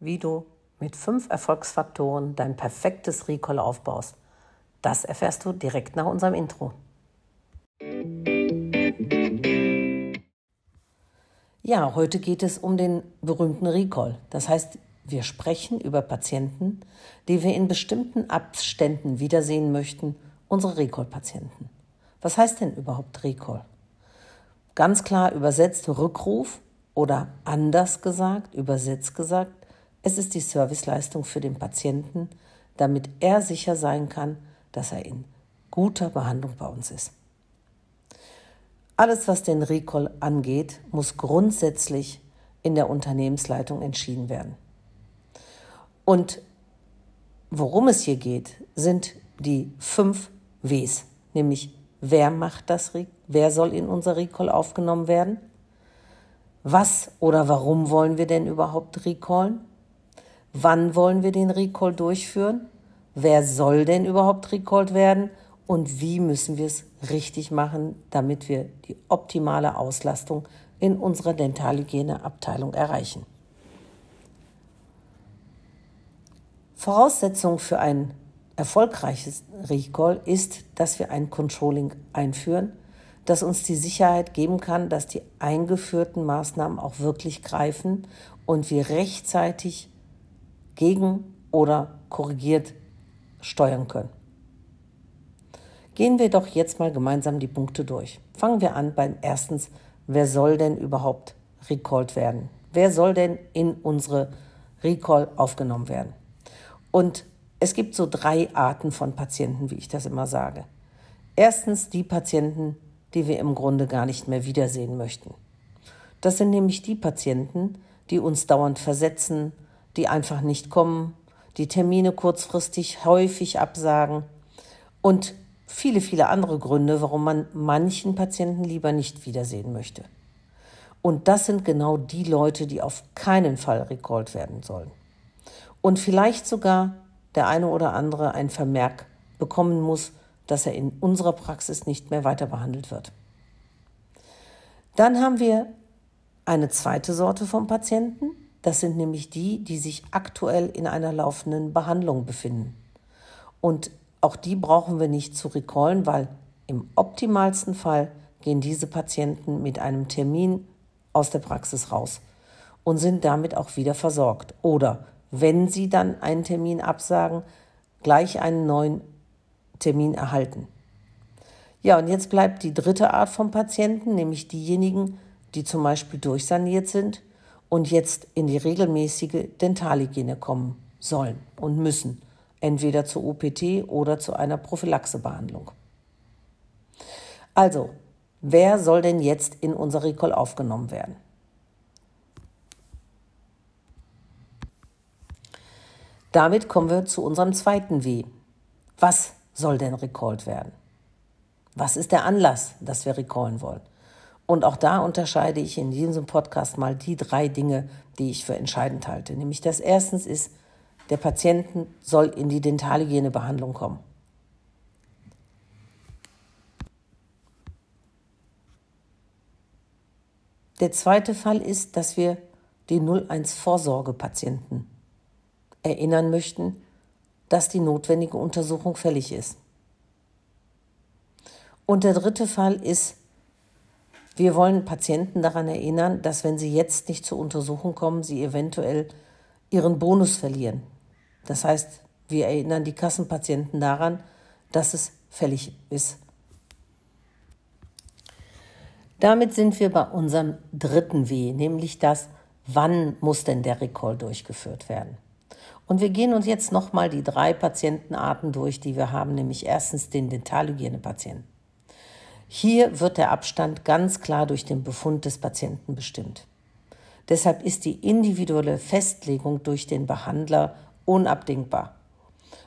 wie du mit fünf Erfolgsfaktoren dein perfektes Recall aufbaust. Das erfährst du direkt nach unserem Intro. Ja, heute geht es um den berühmten Recall. Das heißt, wir sprechen über Patienten, die wir in bestimmten Abständen wiedersehen möchten, unsere Recall-Patienten. Was heißt denn überhaupt Recall? Ganz klar übersetzt Rückruf oder anders gesagt, übersetzt gesagt, es ist die Serviceleistung für den Patienten, damit er sicher sein kann, dass er in guter Behandlung bei uns ist. Alles, was den Recall angeht, muss grundsätzlich in der Unternehmensleitung entschieden werden. Und worum es hier geht, sind die fünf Ws, nämlich wer macht das, wer soll in unser Recall aufgenommen werden, was oder warum wollen wir denn überhaupt recallen, wann wollen wir den Recall durchführen, wer soll denn überhaupt recalled werden und wie müssen wir es richtig machen, damit wir die optimale Auslastung in unserer Dentalhygieneabteilung erreichen. Voraussetzung für ein erfolgreiches Recall ist, dass wir ein Controlling einführen, das uns die Sicherheit geben kann, dass die eingeführten Maßnahmen auch wirklich greifen und wir rechtzeitig gegen oder korrigiert steuern können. Gehen wir doch jetzt mal gemeinsam die Punkte durch. Fangen wir an beim erstens, wer soll denn überhaupt recalled werden? Wer soll denn in unsere Recall aufgenommen werden? Und es gibt so drei Arten von Patienten, wie ich das immer sage. Erstens die Patienten, die wir im Grunde gar nicht mehr wiedersehen möchten. Das sind nämlich die Patienten, die uns dauernd versetzen, die einfach nicht kommen, die Termine kurzfristig häufig absagen und viele, viele andere Gründe, warum man manchen Patienten lieber nicht wiedersehen möchte. Und das sind genau die Leute, die auf keinen Fall recalled werden sollen. Und vielleicht sogar der eine oder andere ein Vermerk bekommen muss, dass er in unserer Praxis nicht mehr weiter behandelt wird. Dann haben wir eine zweite Sorte von Patienten. Das sind nämlich die, die sich aktuell in einer laufenden Behandlung befinden. Und auch die brauchen wir nicht zu recallen, weil im optimalsten Fall gehen diese Patienten mit einem Termin aus der Praxis raus und sind damit auch wieder versorgt. Oder wenn sie dann einen Termin absagen, gleich einen neuen Termin erhalten. Ja, und jetzt bleibt die dritte Art von Patienten, nämlich diejenigen, die zum Beispiel durchsaniert sind und jetzt in die regelmäßige Dentalhygiene kommen sollen und müssen entweder zur OPT oder zu einer Prophylaxebehandlung. Also, wer soll denn jetzt in unser Recall aufgenommen werden? Damit kommen wir zu unserem zweiten W. Was soll denn recalled werden? Was ist der Anlass, dass wir recallen wollen? Und auch da unterscheide ich in diesem Podcast mal die drei Dinge, die ich für entscheidend halte. Nämlich das erstens ist, der Patienten soll in die Dentalhygienebehandlung kommen. Der zweite Fall ist, dass wir die 01 Vorsorgepatienten erinnern möchten, dass die notwendige Untersuchung fällig ist. Und der dritte Fall ist, wir wollen Patienten daran erinnern, dass wenn sie jetzt nicht zur Untersuchung kommen, sie eventuell ihren Bonus verlieren. Das heißt, wir erinnern die Kassenpatienten daran, dass es fällig ist. Damit sind wir bei unserem dritten W, nämlich das, wann muss denn der Recall durchgeführt werden? Und wir gehen uns jetzt nochmal die drei Patientenarten durch, die wir haben, nämlich erstens den Dentalhygienepatienten. Hier wird der Abstand ganz klar durch den Befund des Patienten bestimmt. Deshalb ist die individuelle Festlegung durch den Behandler unabdingbar.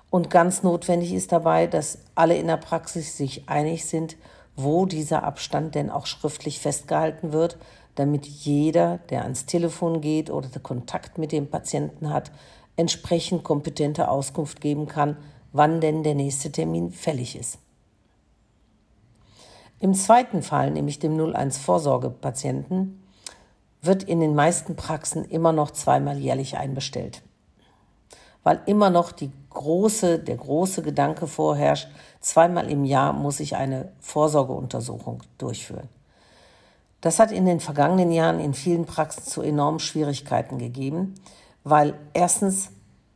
Und ganz notwendig ist dabei, dass alle in der Praxis sich einig sind, wo dieser Abstand denn auch schriftlich festgehalten wird, damit jeder, der ans Telefon geht oder Kontakt mit dem Patienten hat, entsprechend kompetente Auskunft geben kann, wann denn der nächste Termin fällig ist. Im zweiten Fall, nämlich dem 01 Vorsorgepatienten, wird in den meisten Praxen immer noch zweimal jährlich einbestellt. Weil immer noch die große, der große Gedanke vorherrscht, zweimal im Jahr muss ich eine Vorsorgeuntersuchung durchführen. Das hat in den vergangenen Jahren in vielen Praxen zu enormen Schwierigkeiten gegeben, weil erstens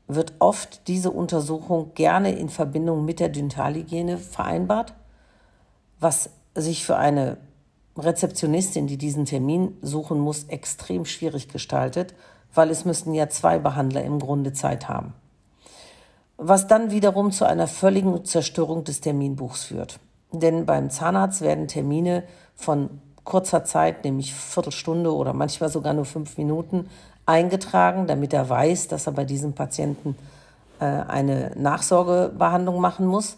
wird oft diese Untersuchung gerne in Verbindung mit der Dentalhygiene vereinbart, was sich für eine Rezeptionistin, die diesen Termin suchen muss, extrem schwierig gestaltet, weil es müssten ja zwei Behandler im Grunde Zeit haben. Was dann wiederum zu einer völligen Zerstörung des Terminbuchs führt. Denn beim Zahnarzt werden Termine von kurzer Zeit, nämlich Viertelstunde oder manchmal sogar nur fünf Minuten, eingetragen, damit er weiß, dass er bei diesem Patienten äh, eine Nachsorgebehandlung machen muss.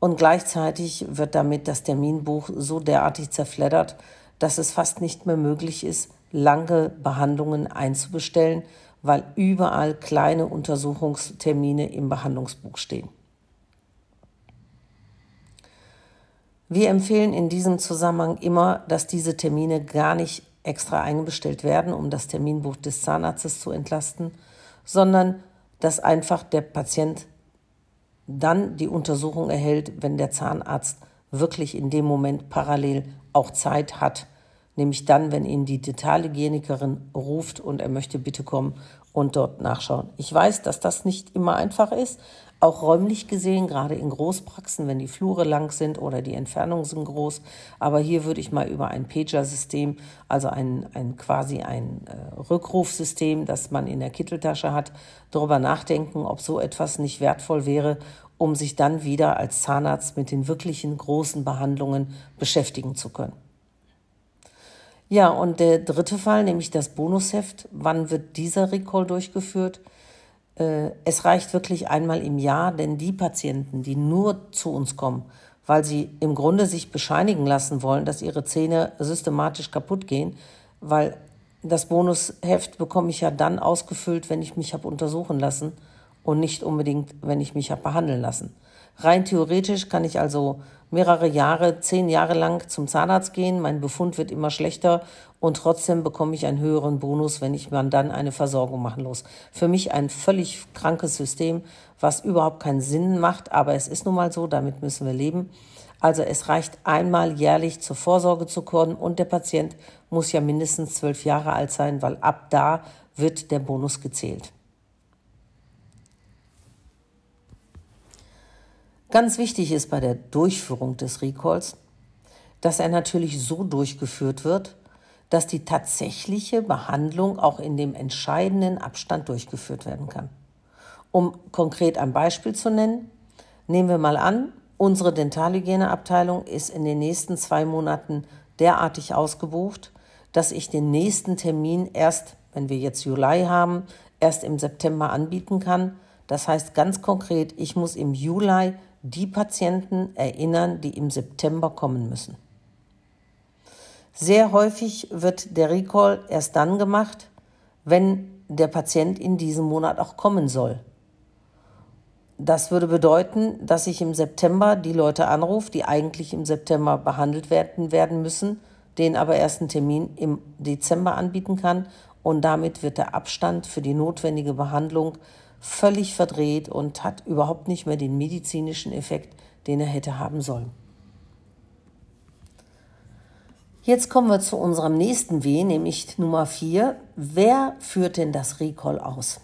Und gleichzeitig wird damit das Terminbuch so derartig zerfleddert, dass es fast nicht mehr möglich ist, lange Behandlungen einzubestellen, weil überall kleine Untersuchungstermine im Behandlungsbuch stehen. Wir empfehlen in diesem Zusammenhang immer, dass diese Termine gar nicht extra eingestellt werden, um das Terminbuch des Zahnarztes zu entlasten, sondern dass einfach der Patient dann die Untersuchung erhält, wenn der Zahnarzt wirklich in dem Moment parallel auch Zeit hat, nämlich dann, wenn ihn die Detailhygienikerin ruft und er möchte bitte kommen und dort nachschauen. Ich weiß, dass das nicht immer einfach ist, auch räumlich gesehen, gerade in Großpraxen, wenn die Flure lang sind oder die Entfernungen sind groß. Aber hier würde ich mal über ein Pager-System, also ein, ein quasi ein äh, Rückrufsystem, das man in der Kitteltasche hat, darüber nachdenken, ob so etwas nicht wertvoll wäre, um sich dann wieder als Zahnarzt mit den wirklichen großen Behandlungen beschäftigen zu können. Ja, und der dritte Fall, nämlich das Bonusheft. Wann wird dieser Recall durchgeführt? Äh, es reicht wirklich einmal im Jahr, denn die Patienten, die nur zu uns kommen, weil sie im Grunde sich bescheinigen lassen wollen, dass ihre Zähne systematisch kaputt gehen, weil das Bonusheft bekomme ich ja dann ausgefüllt, wenn ich mich habe untersuchen lassen und nicht unbedingt, wenn ich mich habe behandeln lassen. Rein theoretisch kann ich also mehrere Jahre, zehn Jahre lang zum Zahnarzt gehen, mein Befund wird immer schlechter und trotzdem bekomme ich einen höheren Bonus, wenn ich mir dann eine Versorgung machen muss. Für mich ein völlig krankes System, was überhaupt keinen Sinn macht, aber es ist nun mal so, damit müssen wir leben. Also es reicht einmal jährlich zur Vorsorge zu kommen und der Patient muss ja mindestens zwölf Jahre alt sein, weil ab da wird der Bonus gezählt. Ganz wichtig ist bei der Durchführung des Recalls, dass er natürlich so durchgeführt wird, dass die tatsächliche Behandlung auch in dem entscheidenden Abstand durchgeführt werden kann. Um konkret ein Beispiel zu nennen, nehmen wir mal an, unsere Dentalhygieneabteilung ist in den nächsten zwei Monaten derartig ausgebucht, dass ich den nächsten Termin erst, wenn wir jetzt Juli haben, erst im September anbieten kann. Das heißt ganz konkret, ich muss im Juli die Patienten erinnern, die im September kommen müssen. Sehr häufig wird der Recall erst dann gemacht, wenn der Patient in diesem Monat auch kommen soll. Das würde bedeuten, dass ich im September die Leute anrufe, die eigentlich im September behandelt werden, werden müssen, denen aber erst einen Termin im Dezember anbieten kann und damit wird der Abstand für die notwendige Behandlung völlig verdreht und hat überhaupt nicht mehr den medizinischen Effekt, den er hätte haben sollen. Jetzt kommen wir zu unserem nächsten W, nämlich Nummer 4. Wer führt denn das Recall aus?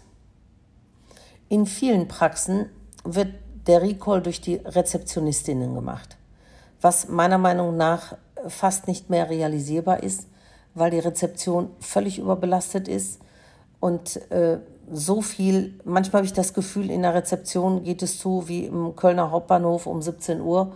In vielen Praxen wird der Recall durch die Rezeptionistinnen gemacht, was meiner Meinung nach fast nicht mehr realisierbar ist, weil die Rezeption völlig überbelastet ist und äh, so viel, manchmal habe ich das Gefühl, in der Rezeption geht es zu wie im Kölner Hauptbahnhof um 17 Uhr.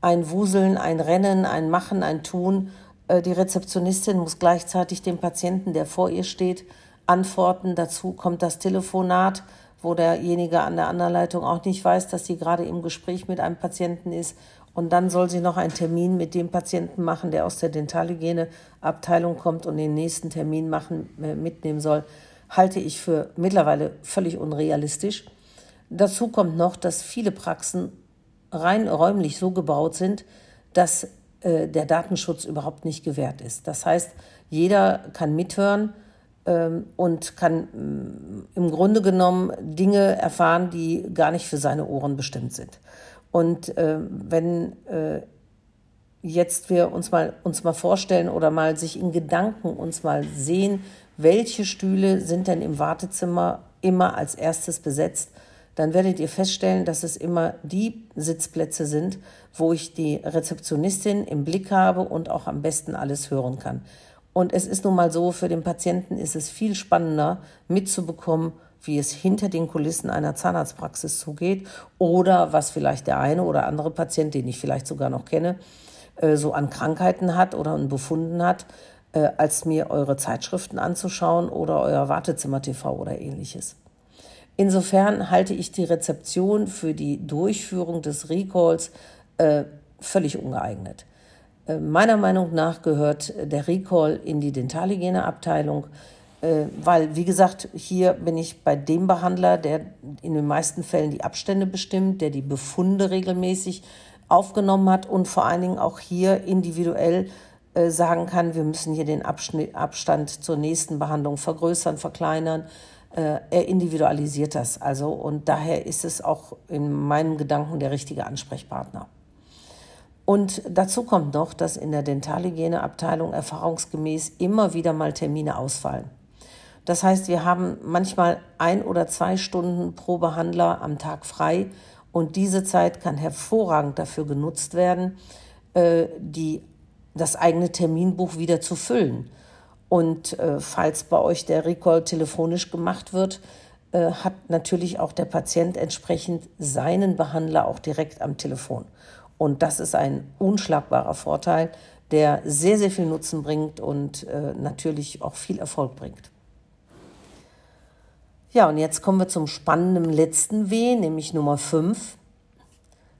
Ein Wuseln, ein Rennen, ein Machen, ein Tun äh, die Rezeptionistin muss gleichzeitig dem Patienten, der vor ihr steht, antworten. Dazu kommt das Telefonat, wo derjenige an der anderen Leitung auch nicht weiß, dass sie gerade im Gespräch mit einem Patienten ist. Und dann soll sie noch einen Termin mit dem Patienten machen, der aus der Dentalhygieneabteilung kommt und den nächsten Termin machen, äh, mitnehmen soll, halte ich für mittlerweile völlig unrealistisch. Dazu kommt noch, dass viele Praxen rein räumlich so gebaut sind, dass äh, der Datenschutz überhaupt nicht gewährt ist. Das heißt, jeder kann mithören ähm, und kann mm, im Grunde genommen Dinge erfahren, die gar nicht für seine Ohren bestimmt sind. Und äh, wenn äh, jetzt wir uns mal, uns mal vorstellen oder mal sich in Gedanken uns mal sehen, welche Stühle sind denn im Wartezimmer immer als erstes besetzt, dann werdet ihr feststellen, dass es immer die Sitzplätze sind, wo ich die Rezeptionistin im Blick habe und auch am besten alles hören kann. Und es ist nun mal so, für den Patienten ist es viel spannender mitzubekommen, wie es hinter den Kulissen einer Zahnarztpraxis zugeht oder was vielleicht der eine oder andere Patient, den ich vielleicht sogar noch kenne, äh, so an Krankheiten hat oder befunden hat, äh, als mir eure Zeitschriften anzuschauen oder euer Wartezimmer-TV oder ähnliches. Insofern halte ich die Rezeption für die Durchführung des Recalls äh, völlig ungeeignet. Äh, meiner Meinung nach gehört der Recall in die Dentalhygieneabteilung, äh, weil, wie gesagt, hier bin ich bei dem Behandler, der in den meisten Fällen die Abstände bestimmt, der die Befunde regelmäßig aufgenommen hat und vor allen Dingen auch hier individuell sagen kann, wir müssen hier den Abstand zur nächsten Behandlung vergrößern, verkleinern. Äh, er individualisiert das also und daher ist es auch in meinen Gedanken der richtige Ansprechpartner. Und dazu kommt noch, dass in der Dentalhygieneabteilung erfahrungsgemäß immer wieder mal Termine ausfallen. Das heißt, wir haben manchmal ein oder zwei Stunden pro Behandler am Tag frei und diese Zeit kann hervorragend dafür genutzt werden, äh, die, das eigene Terminbuch wieder zu füllen. Und äh, falls bei euch der Recall telefonisch gemacht wird, äh, hat natürlich auch der Patient entsprechend seinen Behandler auch direkt am Telefon. Und das ist ein unschlagbarer Vorteil, der sehr, sehr viel Nutzen bringt und natürlich auch viel Erfolg bringt. Ja, und jetzt kommen wir zum spannenden letzten W, nämlich Nummer 5.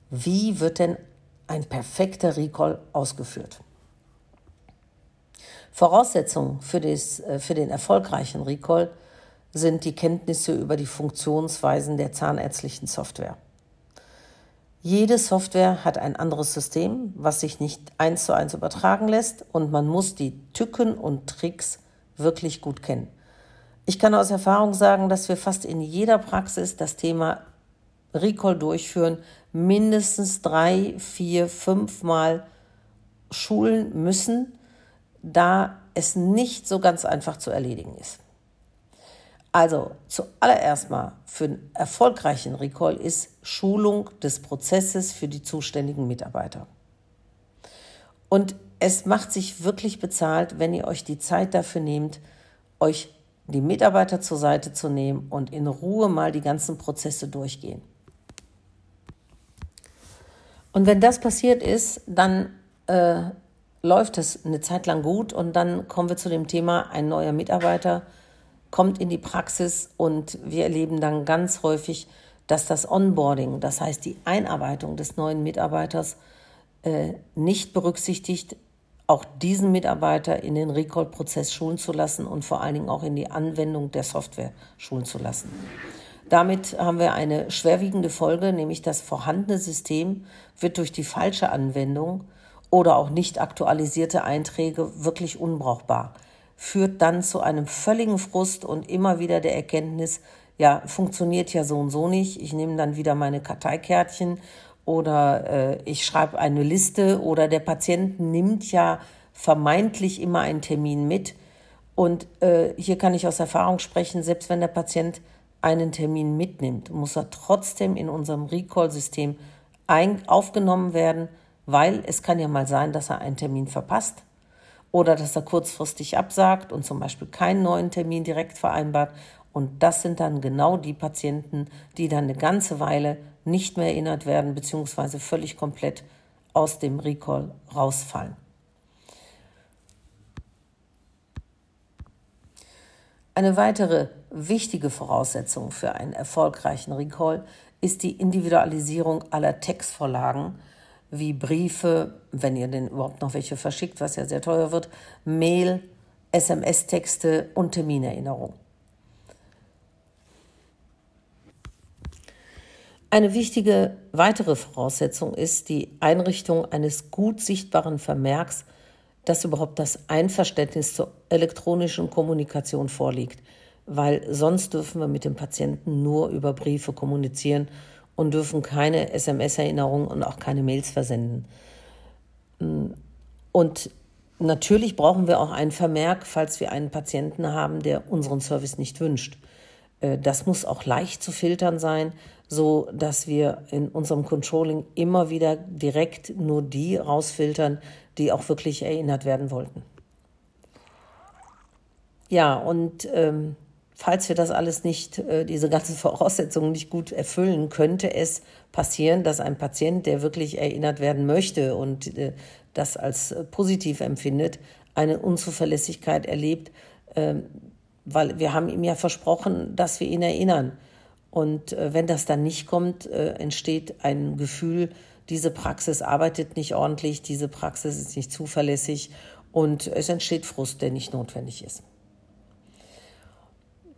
Wie wird denn ein perfekter Recall ausgeführt? Voraussetzungen für, das, äh, für den erfolgreichen Recall sind die Kenntnisse über die Funktionsweisen der zahnärztlichen Software. Jede Software hat ein anderes System, was sich nicht eins zu eins übertragen lässt und man muss die Tücken und Tricks wirklich gut kennen. Ich kann aus Erfahrung sagen, dass wir fast in jeder Praxis das Thema Recall durchführen, mindestens drei, vier, fünf Mal schulen müssen, da es nicht so ganz einfach zu erledigen ist. Also zuallererst mal für einen erfolgreichen Recall ist Schulung des Prozesses für die zuständigen Mitarbeiter. Und es macht sich wirklich bezahlt, wenn ihr euch die Zeit dafür nehmt, euch die Mitarbeiter zur Seite zu nehmen und in Ruhe mal die ganzen Prozesse durchgehen. Und wenn das passiert ist, dann äh, läuft es eine Zeit lang gut und dann kommen wir zu dem Thema, ein neuer Mitarbeiter kommt in die Praxis und wir erleben dann ganz häufig, dass das Onboarding, das heißt die Einarbeitung des neuen Mitarbeiters, äh, nicht berücksichtigt, auch diesen Mitarbeiter in den Recall-Prozess schulen zu lassen und vor allen Dingen auch in die Anwendung der Software schulen zu lassen. Damit haben wir eine schwerwiegende Folge, nämlich das vorhandene System wird durch die falsche Anwendung oder auch nicht aktualisierte Einträge wirklich unbrauchbar, führt dann zu einem völligen Frust und immer wieder der Erkenntnis, ja, funktioniert ja so und so nicht. Ich nehme dann wieder meine Karteikärtchen oder äh, ich schreibe eine Liste oder der Patient nimmt ja vermeintlich immer einen Termin mit. Und äh, hier kann ich aus Erfahrung sprechen, selbst wenn der Patient einen Termin mitnimmt, muss er trotzdem in unserem Recall-System aufgenommen werden, weil es kann ja mal sein, dass er einen Termin verpasst oder dass er kurzfristig absagt und zum Beispiel keinen neuen Termin direkt vereinbart. Und das sind dann genau die Patienten, die dann eine ganze Weile nicht mehr erinnert werden, beziehungsweise völlig komplett aus dem Recall rausfallen. Eine weitere wichtige Voraussetzung für einen erfolgreichen Recall ist die Individualisierung aller Textvorlagen wie Briefe, wenn ihr denn überhaupt noch welche verschickt, was ja sehr teuer wird, Mail, SMS-Texte und Terminerinnerung. Eine wichtige weitere Voraussetzung ist die Einrichtung eines gut sichtbaren Vermerks, dass überhaupt das Einverständnis zur elektronischen Kommunikation vorliegt, weil sonst dürfen wir mit dem Patienten nur über Briefe kommunizieren und dürfen keine SMS-Erinnerungen und auch keine Mails versenden. Und natürlich brauchen wir auch einen Vermerk, falls wir einen Patienten haben, der unseren Service nicht wünscht. Äh, das muss auch leicht zu filtern sein, so dass wir in unserem Controlling immer wieder direkt nur die rausfiltern, die auch wirklich erinnert werden wollten. Ja, und ähm, falls wir das alles nicht, äh, diese ganzen Voraussetzungen nicht gut erfüllen, könnte es passieren, dass ein Patient, der wirklich erinnert werden möchte und äh, das als äh, positiv empfindet, eine Unzuverlässigkeit erlebt, äh, weil wir haben ihm ja versprochen, dass wir ihn erinnern. Und wenn das dann nicht kommt, entsteht ein Gefühl, diese Praxis arbeitet nicht ordentlich, diese Praxis ist nicht zuverlässig und es entsteht Frust, der nicht notwendig ist.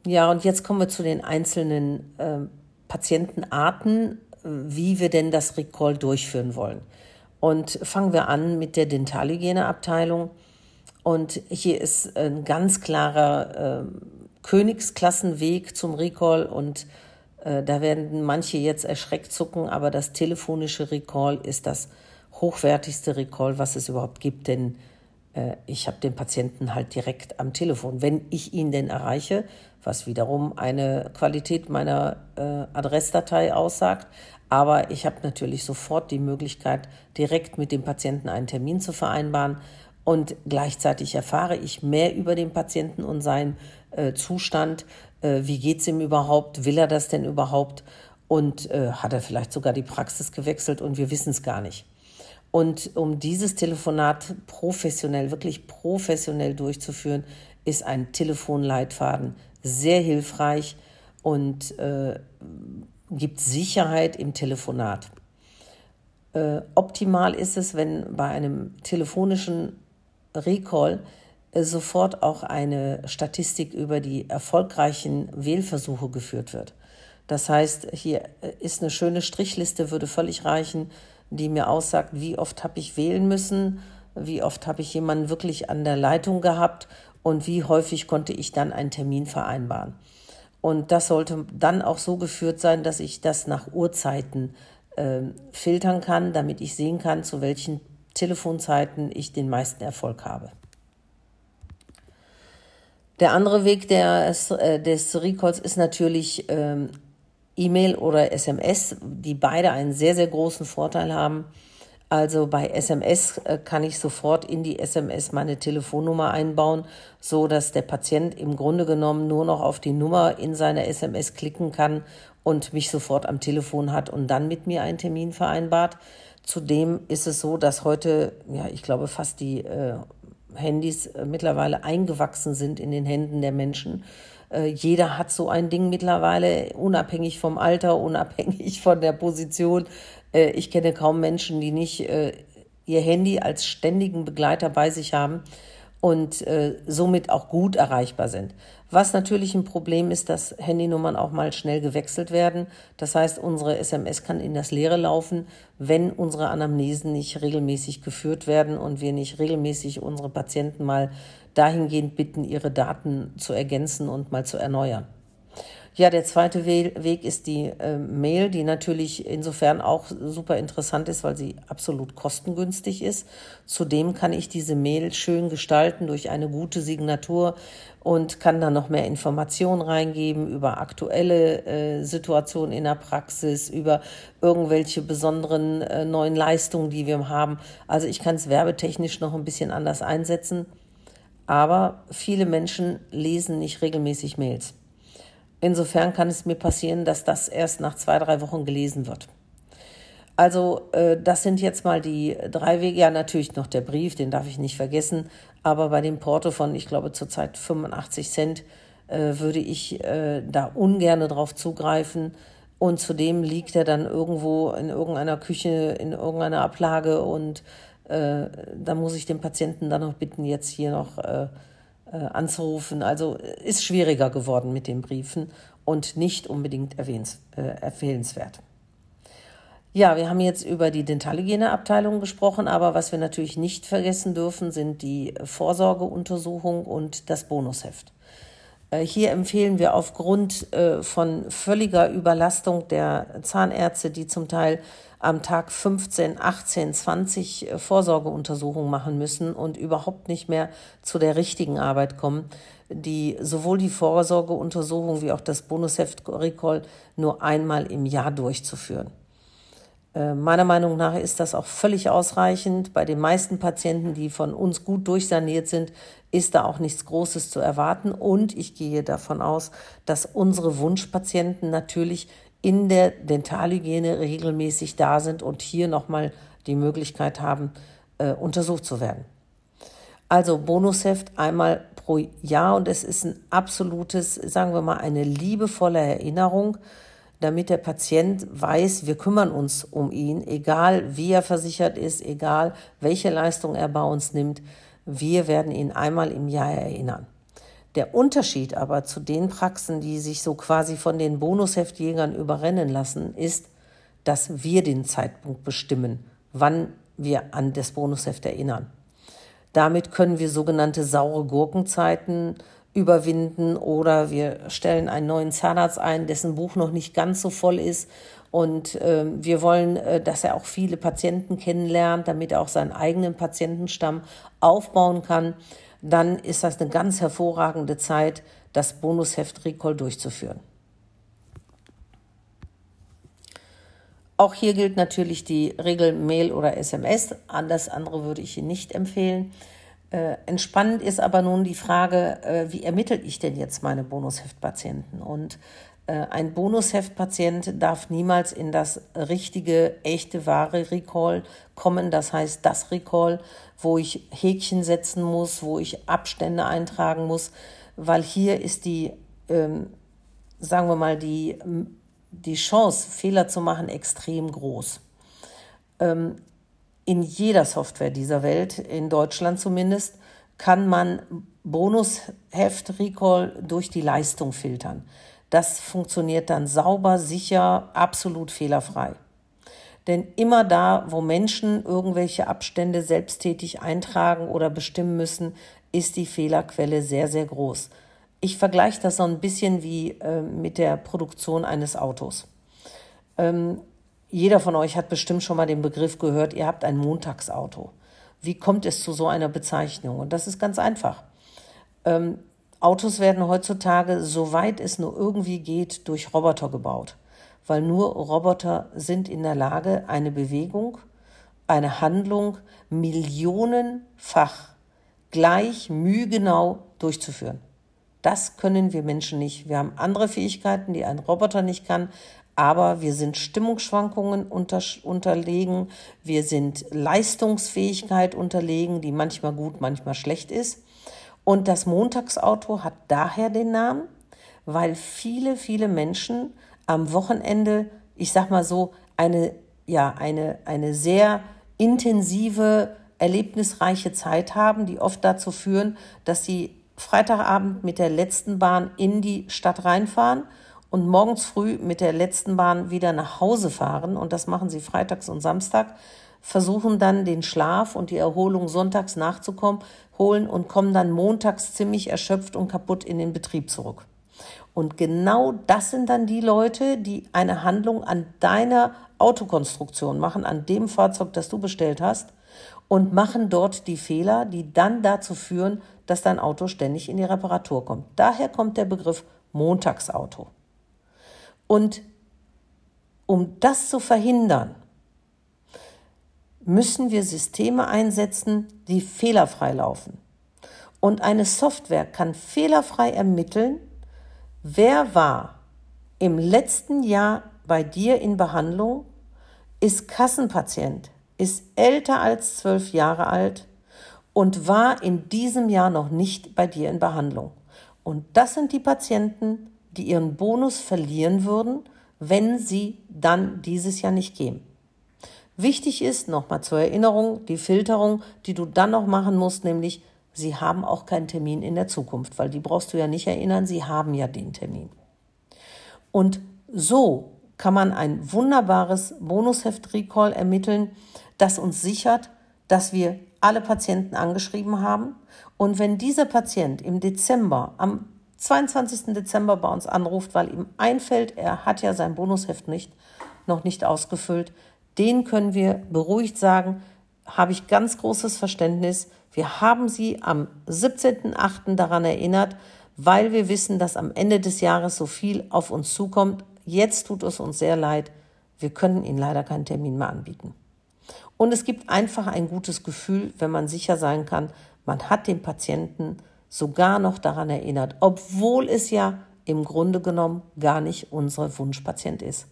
Ja, und jetzt kommen wir zu den einzelnen äh, Patientenarten, wie wir denn das Recall durchführen wollen. Und fangen wir an mit der Dentalhygieneabteilung. Und hier ist ein ganz klarer äh, Königsklassenweg zum Recall und äh, da werden manche jetzt erschreckt zucken, aber das telefonische Recall ist das hochwertigste Recall, was es überhaupt gibt, denn ich habe den Patienten halt direkt am Telefon, wenn ich ihn denn erreiche, was wiederum eine Qualität meiner äh, Adressdatei aussagt. Aber ich habe natürlich sofort die Möglichkeit, direkt mit dem Patienten einen Termin zu vereinbaren. Und gleichzeitig erfahre ich mehr über den Patienten und seinen äh, Zustand. Äh, wie geht's ihm überhaupt? Will er das denn überhaupt? Und äh, hat er vielleicht sogar die Praxis gewechselt und wir wissen es gar nicht. Und um dieses Telefonat professionell, wirklich professionell durchzuführen, ist ein Telefonleitfaden sehr hilfreich und äh, gibt Sicherheit im Telefonat. Äh, optimal ist es, wenn bei einem telefonischen Recall äh, sofort auch eine Statistik über die erfolgreichen Wählversuche geführt wird. Das heißt, hier äh, ist eine schöne Strichliste, würde völlig reichen, die mir aussagt, wie oft habe ich wählen müssen, wie oft habe ich jemanden wirklich an der Leitung gehabt und wie häufig konnte ich dann einen Termin vereinbaren. Und das sollte dann auch so geführt sein, dass ich das nach Uhrzeiten äh, filtern kann, damit ich sehen kann, zu welchen Telefonzeiten ich den meisten Erfolg habe. Der andere Weg des, äh, des Recalls ist natürlich ähm, E-Mail oder SMS, die beide einen sehr, sehr großen Vorteil haben. Also bei SMS äh, kann ich sofort in die SMS meine Telefonnummer einbauen, so dass der Patient im Grunde genommen nur noch auf die Nummer in seiner SMS klicken kann und mich sofort am Telefon hat und dann mit mir einen Termin vereinbart. Zudem ist es so, dass heute, ja, ich glaube, fast die äh, Handys äh, mittlerweile eingewachsen sind in den Händen der Menschen. Äh, jeder hat so ein Ding mittlerweile, unabhängig vom Alter, unabhängig von der Position. Äh, ich kenne kaum Menschen, die nicht ihr Handy als ständigen Begleiter bei sich haben und äh, somit auch gut erreichbar sind. Was natürlich ein Problem ist, dass Handynummern auch mal schnell gewechselt werden. Das heißt, unsere SMS kann in das Leere laufen, wenn unsere Anamnesen nicht regelmäßig geführt werden und wir nicht regelmäßig unsere Patienten mal dahingehend bitten, ihre Daten zu ergänzen und mal zu erneuern. Ja, der zweite Weg ist die äh, Mail, die natürlich insofern auch super interessant ist, weil sie absolut kostengünstig ist. Zudem kann ich diese Mail schön gestalten durch eine gute Signatur und kann dann noch mehr Informationen reingeben über aktuelle äh, Situationen in der Praxis, über irgendwelche besonderen äh, neuen Leistungen, die wir haben. Also ich kann es werbetechnisch noch ein bisschen anders einsetzen. Aber viele Menschen lesen nicht regelmäßig Mails. Insofern kann es mir passieren, dass das erst nach zwei, drei Wochen gelesen wird. Also äh, das sind jetzt mal die drei Wege. Ja, natürlich noch der Brief, den darf ich nicht vergessen. Aber bei dem Porto von, ich glaube, zurzeit 85 Cent äh, würde ich äh, da ungern drauf zugreifen. Und zudem liegt er dann irgendwo in irgendeiner Küche, in irgendeiner Ablage. Und äh, da muss ich den Patienten dann noch bitten, jetzt hier noch äh, äh, anzurufen. Also ist schwieriger geworden mit den Briefen und nicht unbedingt erwähnens, äh, empfehlenswert. Ja, wir haben jetzt über die Dentalhygieneabteilung gesprochen, aber was wir natürlich nicht vergessen dürfen, sind die Vorsorgeuntersuchung und das Bonusheft. Äh, hier empfehlen wir aufgrund äh, von völliger Überlastung der Zahnärzte, die zum Teil am Tag 15, 18, 20 Vorsorgeuntersuchungen machen müssen und überhaupt nicht mehr zu der richtigen Arbeit kommen, die sowohl die Vorsorgeuntersuchung wie auch das Bonusheft-Recall nur einmal im Jahr durchzuführen. Äh, meiner Meinung nach ist das auch völlig ausreichend. Bei den meisten Patienten, die von uns gut durchsaniert sind, ist da auch nichts Großes zu erwarten. Und ich gehe davon aus, dass unsere Wunschpatienten natürlich in der Dentalhygiene regelmäßig da sind und hier nochmal die Möglichkeit haben, äh, untersucht zu werden. Also Bonusheft einmal pro Jahr und es ist ein absolutes, sagen wir mal, eine liebevolle Erinnerung damit der Patient weiß, wir kümmern uns um ihn, egal wie er versichert ist, egal welche Leistung er bei uns nimmt. Wir werden ihn einmal im Jahr erinnern. Der Unterschied aber zu den Praxen, die sich so quasi von den Bonusheftjägern überrennen lassen, ist, dass wir den Zeitpunkt bestimmen, wann wir an das Bonusheft erinnern. Damit können wir sogenannte saure Gurkenzeiten überwinden oder wir stellen einen neuen Zahnarzt ein, dessen Buch noch nicht ganz so voll ist und äh, wir wollen, äh, dass er auch viele Patienten kennenlernt, damit er auch seinen eigenen Patientenstamm aufbauen kann, dann ist das eine ganz hervorragende Zeit, das Bonusheft Recall durchzuführen. Auch hier gilt natürlich die Regel Mail oder SMS. Alles andere würde ich Ihnen nicht empfehlen. Äh, entspannend ist aber nun die Frage, äh, wie ermittle ich denn jetzt meine Bonusheftpatienten? Und ein Bonusheftpatient darf niemals in das richtige, echte, wahre Recall kommen. Das heißt, das Recall, wo ich Häkchen setzen muss, wo ich Abstände eintragen muss, weil hier ist die, ähm, sagen wir mal, die, die Chance, Fehler zu machen, extrem groß. Ähm, in jeder Software dieser Welt, in Deutschland zumindest, kann man Bonusheft Recall durch die Leistung filtern. Das funktioniert dann sauber, sicher, absolut fehlerfrei. Denn immer da, wo Menschen irgendwelche Abstände selbsttätig eintragen oder bestimmen müssen, ist die Fehlerquelle sehr, sehr groß. Ich vergleiche das so ein bisschen wie äh, mit der Produktion eines Autos. Ähm, jeder von euch hat bestimmt schon mal den Begriff gehört, ihr habt ein Montagsauto. Wie kommt es zu so einer Bezeichnung? Und das ist ganz einfach. Ähm, Autos werden heutzutage, soweit es nur irgendwie geht, durch Roboter gebaut, weil nur Roboter sind in der Lage, eine Bewegung, eine Handlung millionenfach gleich mühgenau durchzuführen. Das können wir Menschen nicht. Wir haben andere Fähigkeiten, die ein Roboter nicht kann, aber wir sind Stimmungsschwankungen unter, unterlegen, wir sind Leistungsfähigkeit unterlegen, die manchmal gut, manchmal schlecht ist. Und das Montagsauto hat daher den Namen, weil viele, viele Menschen am Wochenende, ich sag mal so, eine, ja, eine, eine sehr intensive, erlebnisreiche Zeit haben, die oft dazu führen, dass sie Freitagabend mit der letzten Bahn in die Stadt reinfahren und morgens früh mit der letzten Bahn wieder nach Hause fahren, und das machen sie freitags und Samstag, versuchen dann den Schlaf und die Erholung sonntags nachzukommen, holen und kommen dann montags ziemlich erschöpft und kaputt in den Betrieb zurück. Und genau das sind dann die Leute, die eine Handlung an deiner Autokonstruktion machen, an dem Fahrzeug, das du bestellt hast, und machen dort die Fehler, die dann dazu führen, dass dein Auto ständig in die Reparatur kommt. Daher kommt der Begriff Montagsauto. Und um das zu verhindern, müssen wir Systeme einsetzen, die fehlerfrei laufen. Und eine Software kann fehlerfrei ermitteln, wer war im letzten Jahr bei dir in Behandlung, ist Kassenpatient, ist älter als zwölf Jahre alt und war in diesem Jahr noch nicht bei dir in Behandlung. Und das sind die Patienten, die ihren Bonus verlieren würden, wenn sie dann dieses Jahr nicht gehen. Wichtig ist, nochmal zur Erinnerung, die Filterung, die du dann noch machen musst, nämlich, sie haben auch keinen Termin in der Zukunft, weil die brauchst du ja nicht erinnern, sie haben ja den Termin. Und so kann man ein wunderbares Bonusheft-Recall ermitteln, das uns sichert, dass wir alle Patienten angeschrieben haben. Und wenn dieser Patient im Dezember, am 22. Dezember bei uns anruft, weil ihm einfällt, er hat ja sein Bonusheft nicht, noch nicht ausgefüllt, den können wir beruhigt sagen, habe ich ganz großes Verständnis. Wir haben Sie am 17.8. daran erinnert, weil wir wissen, dass am Ende des Jahres so viel auf uns zukommt. Jetzt tut es uns sehr leid. Wir können Ihnen leider keinen Termin mehr anbieten. Und es gibt einfach ein gutes Gefühl, wenn man sicher sein kann, man hat den Patienten sogar noch daran erinnert, obwohl es ja im Grunde genommen gar nicht unser Wunschpatient ist.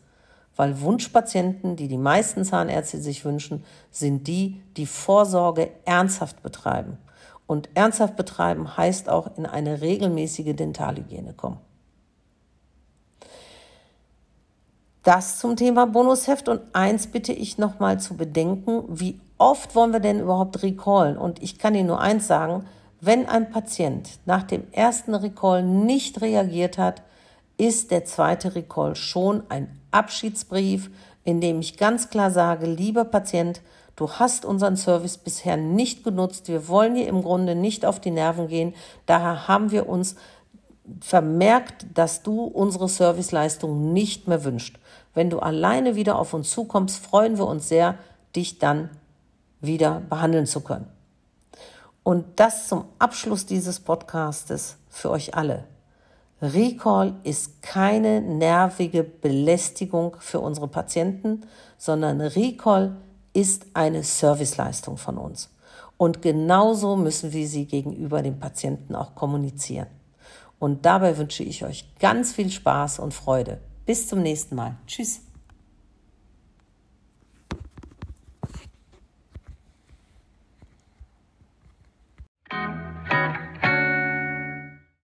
Weil Wunschpatienten, die die meisten Zahnärzte sich wünschen, sind die, die Vorsorge ernsthaft betreiben. Und ernsthaft betreiben heißt auch in eine regelmäßige Dentalhygiene kommen. Das zum Thema Bonusheft und eins bitte ich nochmal zu bedenken, wie oft wollen wir denn überhaupt recallen? Und ich kann Ihnen nur eins sagen, wenn ein Patient nach dem ersten Recall nicht reagiert hat, ist der zweite Recall schon ein Abschiedsbrief, in dem ich ganz klar sage, lieber Patient, du hast unseren Service bisher nicht genutzt, wir wollen dir im Grunde nicht auf die Nerven gehen, daher haben wir uns vermerkt, dass du unsere Serviceleistung nicht mehr wünscht. Wenn du alleine wieder auf uns zukommst, freuen wir uns sehr, dich dann wieder behandeln zu können. Und das zum Abschluss dieses Podcastes für euch alle. Recall ist keine nervige Belästigung für unsere Patienten, sondern Recall ist eine Serviceleistung von uns. Und genauso müssen wir sie gegenüber dem Patienten auch kommunizieren. Und dabei wünsche ich euch ganz viel Spaß und Freude. Bis zum nächsten Mal. Tschüss.